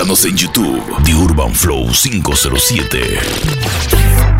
Búscanos en YouTube, The Urban Flow 507.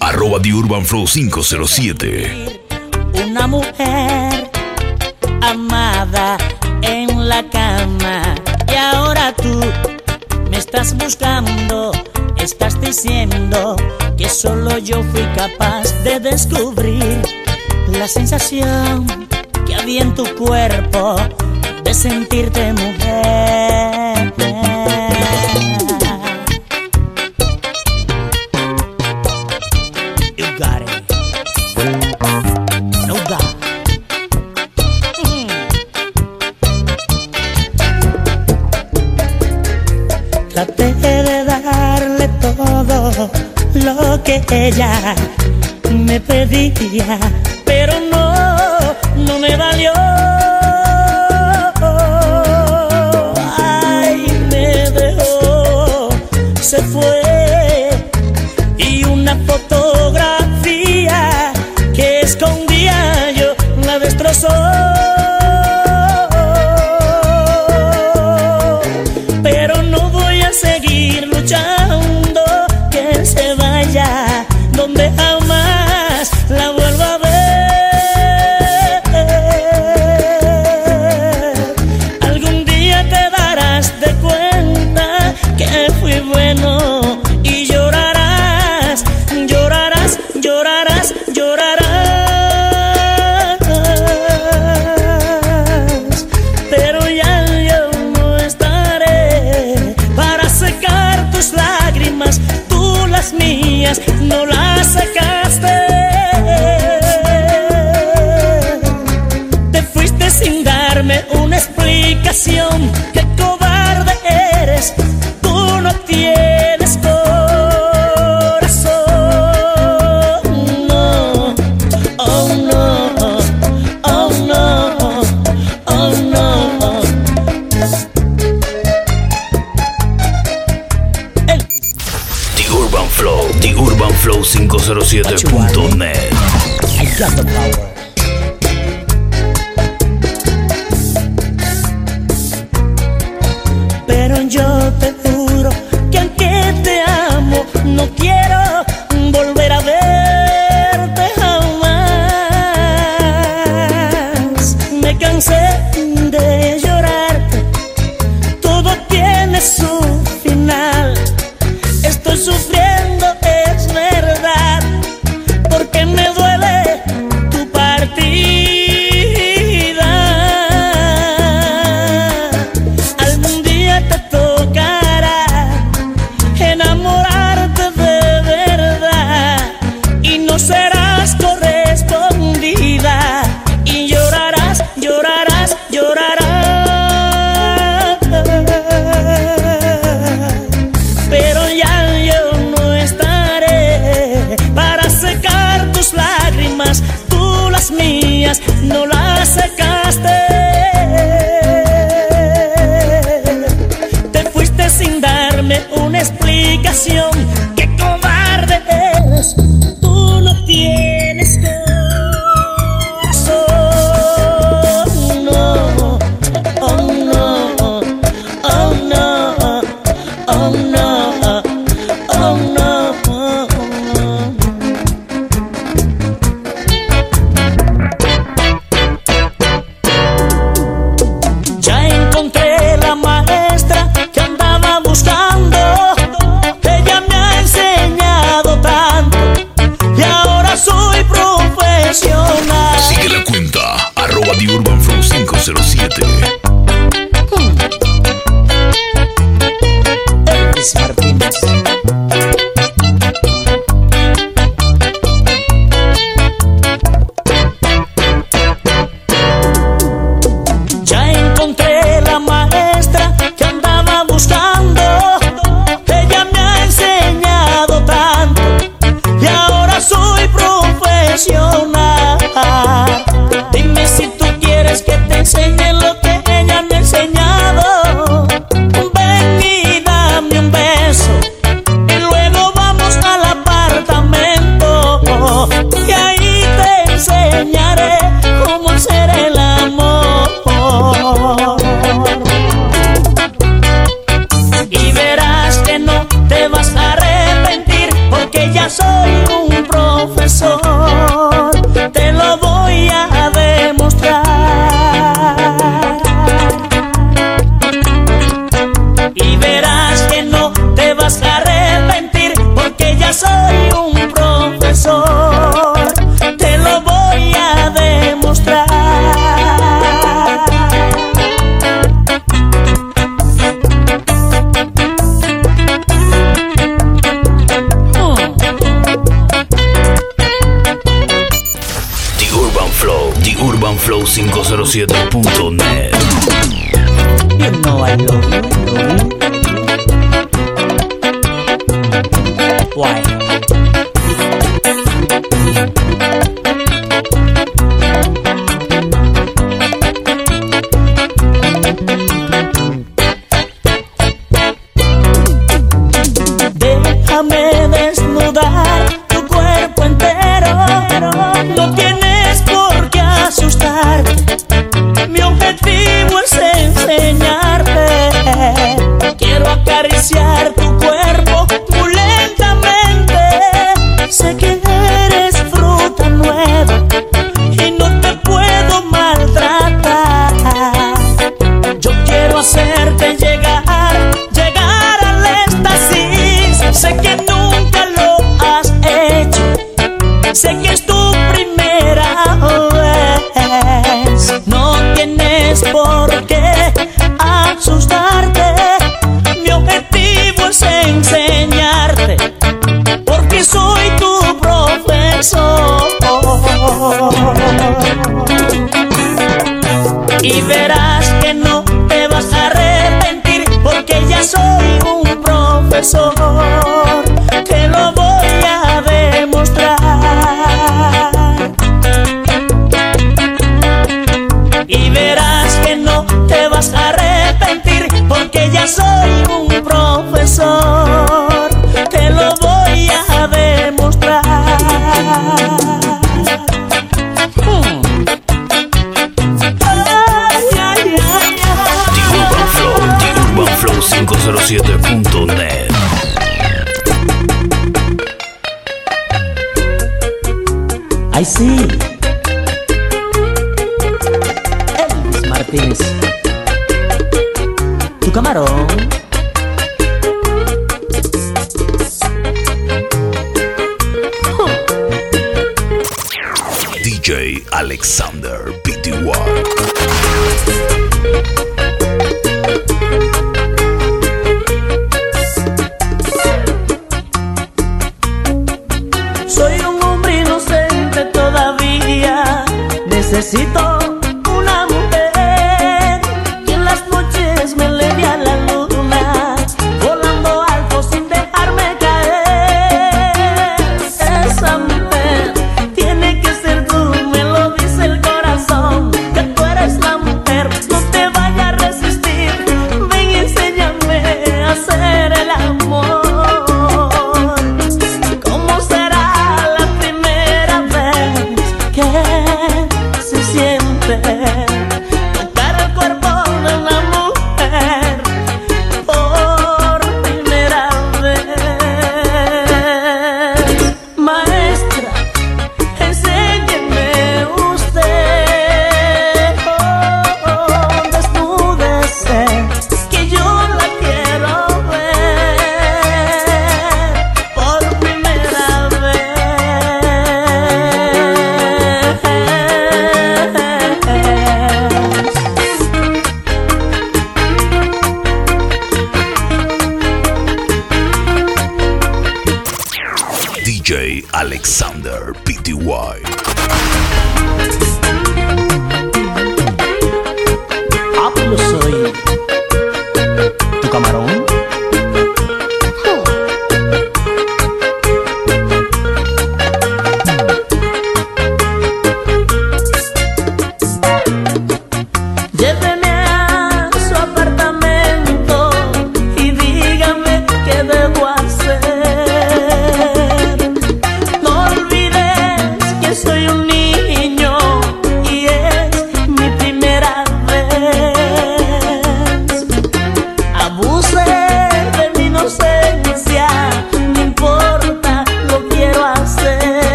arroba The Urban Flow 507. Una mujer amada en la cama. Y ahora tú me estás buscando, estás diciendo que solo yo fui capaz de descubrir la sensación que había en tu cuerpo de sentirte mujer. Ella me pedía, pero no, no me valió. Ay, me dejó, se fue bueno. no las saca cedo.com por qué asustarte. Mi objetivo es enseñarte, porque soy tu profesor. Y verás que no te vas a arrepentir, porque ya soy un profesor. vas a arrepentir porque ya soy un profesor. Te lo voy a demostrar. Ay, ay, ay, Flow 507.net Ay sí. Elvis Martínez. Tu camarón. DJ Alexander PTY. Soy un hombre inocente todavía. Necesito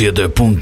si edhe punë